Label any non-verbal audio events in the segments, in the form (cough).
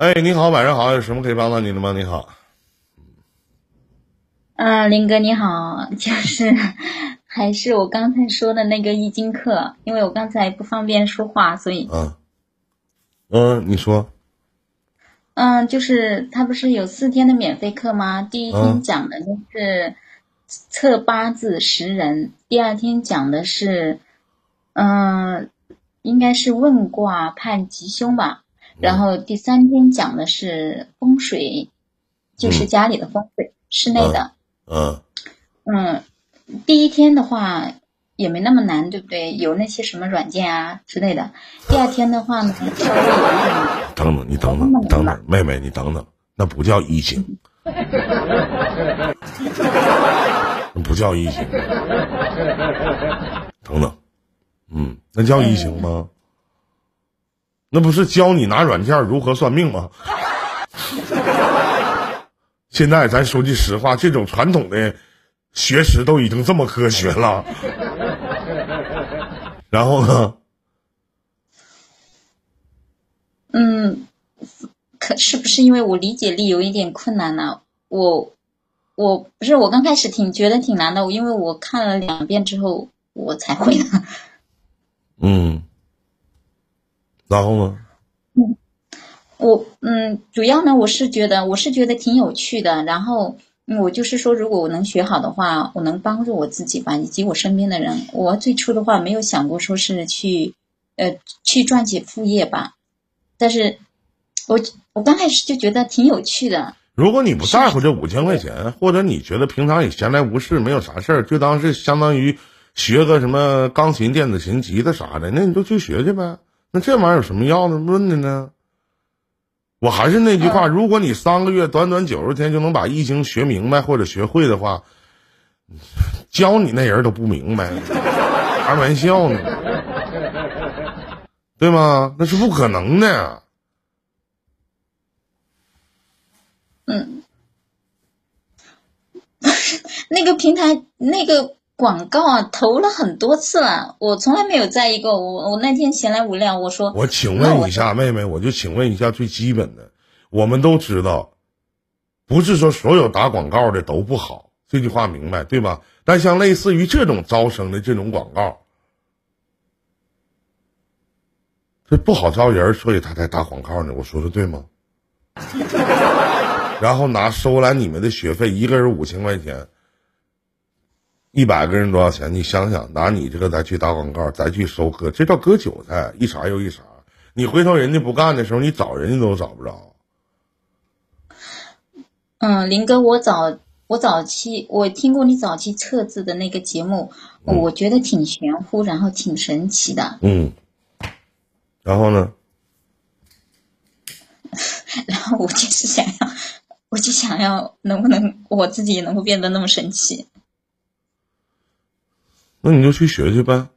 哎，你好，晚上好，有什么可以帮到你的吗？你好。嗯，林哥你好，就是还是我刚才说的那个易经课，因为我刚才不方便说话，所以嗯嗯，你说。嗯，就是他不是有四天的免费课吗？第一天嗯讲的就是测八字识人，第二天讲的是嗯，应该是问卦判吉凶吧，然后第三天讲的是风水，就是嗯家里的风水，室内的。嗯嗯，第一天的话也没那么难，对不对？有那些什么软件啊之类的。第二天的话呢，稍微有一点，等等，你等等，你等等，妹妹，你等等，那不叫易经，(laughs) 那不叫易经。等等，嗯，那叫易经吗？那不是教你拿软件如何算命吗？(laughs) 现在咱说句实话，这种传统的学识都已经这么科学了，然后呢？嗯，可是不是因为我理解力有一点困难呢、我我不是我刚开始挺觉得挺难的，因为我看了两遍之后我才会的。(laughs) 嗯，然后呢？嗯我嗯，主要呢，我是觉得我是觉得挺有趣的。然后，嗯我就是说，如果我能学好的话，我能帮助我自己吧，以及我身边的人。我最初的话没有想过说是去，呃，去赚取副业吧。但是我我刚开始就觉得挺有趣的。如果你不在乎这五千块钱，或者你觉得平常也闲来无事，没有啥事儿，就当是相当于学个什么钢琴、电子琴、吉他啥的，那你就去学去呗。那这玩意儿有什么要的论的呢？我还是那句话，如果你三个月短短九十天就能把易经学明白或者学会的话，教你那人都不明白，开玩笑呢，对吗？那是不可能的。嗯，(laughs) 那个平台那个广告啊，投了很多次了，我从来没有在意过。我我那天闲来无聊，我说我请问一下，妹妹，我就请问一下最基本的，我们都知道，不是说所有打广告的都不好，这句话明白对吧？但像类似于这种招生的这种广告，这不好招人，所以他才打广告呢。我说的对吗？(laughs) 然后拿收来你们的学费，一个人五千块钱，一百个人多少钱？你想想，拿你这个再去打广告，再去收割，这叫割韭菜，一茬又一茬。你回头人家不干的时候，你找人家都找不着。嗯，林哥，我早我早期我听过你早期测字的那个节目，我觉得挺玄乎，然后挺神奇的。嗯，然后呢？(laughs) 然后我就是想要，我就想要能不能我自己也能够变得那么神奇。那你就去学去呗。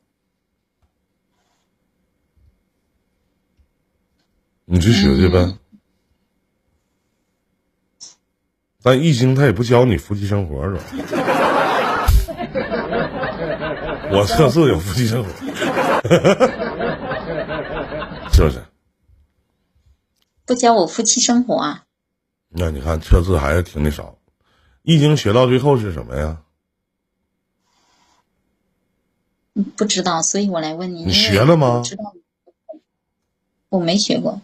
你去学去呗。但易经他也不教你夫妻生活是吧？(laughs) 我测试有夫妻生活，(laughs) 是不是？不教我夫妻生活啊？那你看测字还是挺那少。易经学到最后是什么呀？嗯不知道，所以我来问你。你学了吗我知道，我没学过，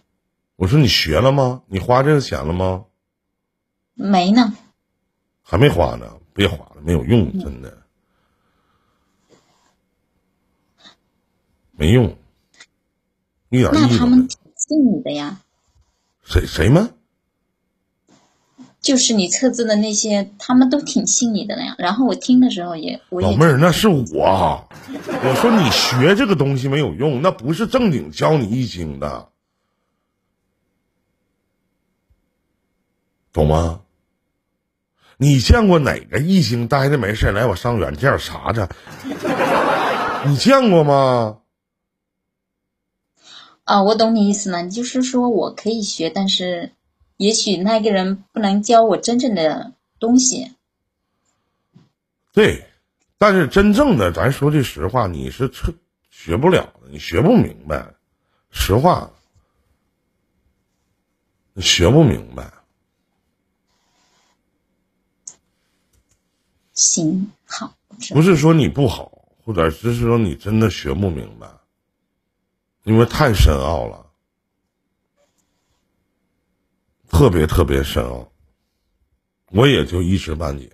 我说你学了吗？你花这个钱了吗？没呢。还没花呢，别花了，没有用，真的没用，一点意义都没有。那他们挺信你的呀，谁谁们？就是你测字的那些，他们都挺信你的呀。然后我听的时候也，我也老妹儿，那是我。我说你学这个东西没有用，那不是正经教你易经的，懂吗？你见过哪个易经待着没事来我上软件查查？你见过吗？啊，我懂你意思了。你就是说我可以学，但是也许那个人不能教我真正的东西。对，但是真正的，咱说句实话，你是彻学不了的，你学不明白，实话。你学不明白。行，好，不是说你不好，或者只是说你真的学不明白，因为太深奥了，特别特别深奥，我也就一知半解。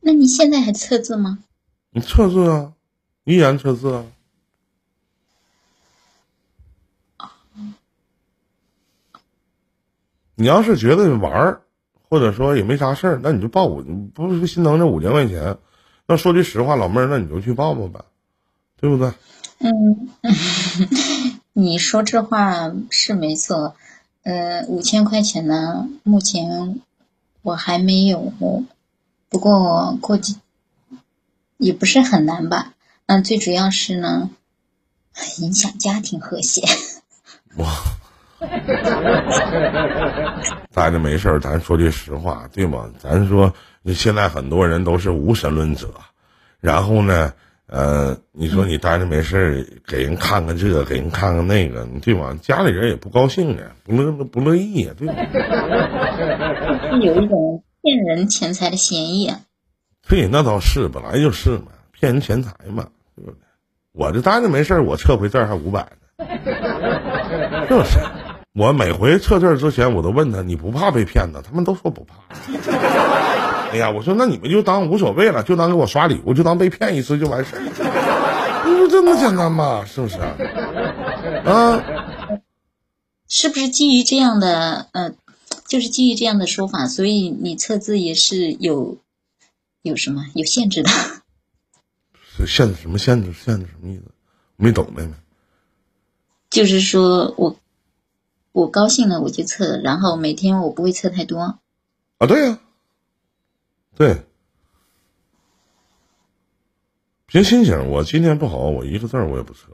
那你现在还测字吗？你测字啊，依然测字啊。你要是觉得玩儿。或者说也没啥事儿，那你就报五，不是心疼这五千块钱。那说句实话，老妹儿，那你就去报报呗，对不对？嗯，你说这话是没错。呃，五千块钱呢，目前我还没有，不过过几也不是很难吧。嗯，最主要是呢，影响家庭和谐。哇。待着没事儿，咱说句实话，对吗？咱说现在很多人都是无神论者，然后呢，呃，你说你待着没事儿，给人看看这，给人看看那个，对吧？家里人也不高兴呀，不乐不乐意呀，对吗？是 (laughs) 有一种骗人钱财的嫌疑啊。对，那倒是，本来就是嘛，骗人钱财嘛，对不对？我这待着没事儿，我撤回字还五百呢，(laughs) 就是。我每回撤字之前，我都问他：“你不怕被骗呢？”他们都说不怕。哎呀，我说那你们就当无所谓了，就当给我刷礼物，就当被骗一次就完事儿。不就这么简单吗？是不是？啊？(laughs) 是不是基于这样的呃，就是基于这样的说法，所以你测字也是有有什么有限制的？限制什么限制？限制什么意思？没懂妹妹。(laughs) 就是说我。我高兴了我就测，然后每天我不会测太多。啊，对呀，对，凭心情。我今天不好，我一个字儿我也不撤。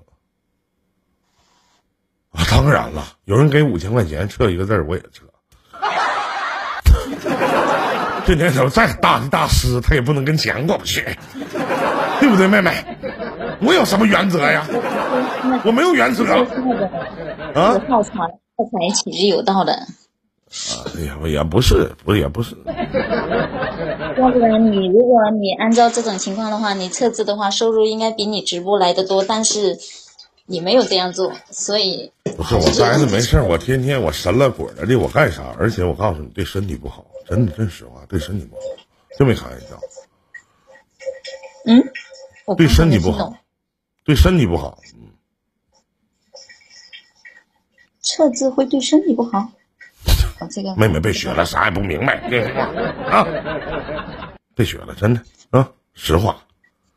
啊，当然了，有人给五千块钱撤一个字儿我也撤。(laughs) 这年头再大的大师，他也不能跟钱过不去，对不对，妹妹？我有什么原则呀？我没有原则。啊。破财起之有道的，啊，哎呀，也不是，不也不是。(laughs) 要不然你如果你按照这种情况的话，你测字的话，收入应该比你直播来的多。但是你没有这样做，所以不是我呆着没事我天天我神了鬼了的，我干啥？而且我告诉你，对身体不好，真的，真实话，对身体不好，真没开玩笑。嗯，对身体不好，对身体不好。嗯测字会对身体不好。这个妹妹被学了，啥也不明白。这话啊，被学了，真的啊，实话。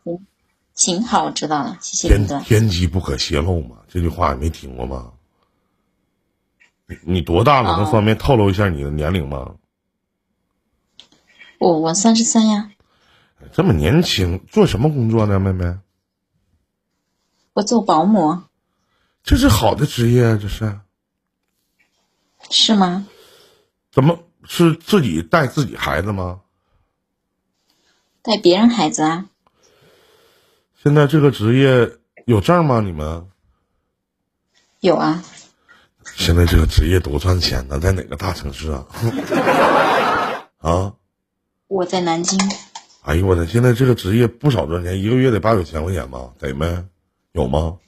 行，行，好，我知道了，谢谢天天机不可泄露嘛，这句话你没听过吗？你你多大了？能方便透露一下你的年龄吗？我我三十三呀。这么年轻，做什么工作呢，妹妹？我做保姆。这是好的职业，这是。是吗？怎么是自己带自己孩子吗？带别人孩子啊？现在这个职业有证吗？你们有啊。现在这个职业多赚钱呢，在哪个大城市啊？(laughs) 啊？我在南京。哎呦我的，现在这个职业不少赚钱，一个月得八九千块钱吧？得没？有吗？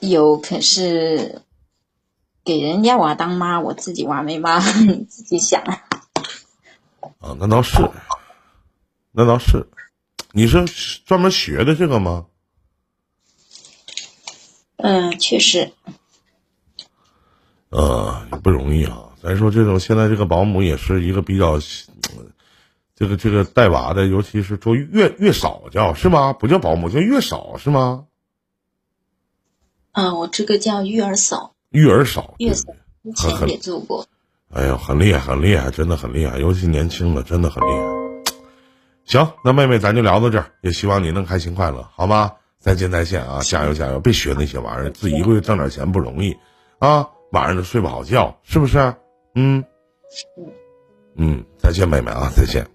有，可是。给人家娃当妈，我自己娃没妈，你 (laughs) 自己想。啊，那倒是，那倒是，你是专门学的这个吗？嗯，确实。呃，不容易啊。咱说这种现在这个保姆也是一个比较，这个这个带娃的，尤其是做月月嫂叫是吗？不叫保姆，叫月嫂是吗？啊，我这个叫育儿嫂。育儿少，育儿少，以前也做过。哎呦，很厉害，很厉害，真的很厉害，尤其年轻的，真的很厉害。行，那妹妹，咱就聊到这儿，也希望你能开心快乐，好吗？再见再见啊！加油加油，别学那些玩意儿，自己一个月挣点钱不容易啊，晚上都睡不好觉，是不是？嗯，嗯，再见，妹妹啊，再见。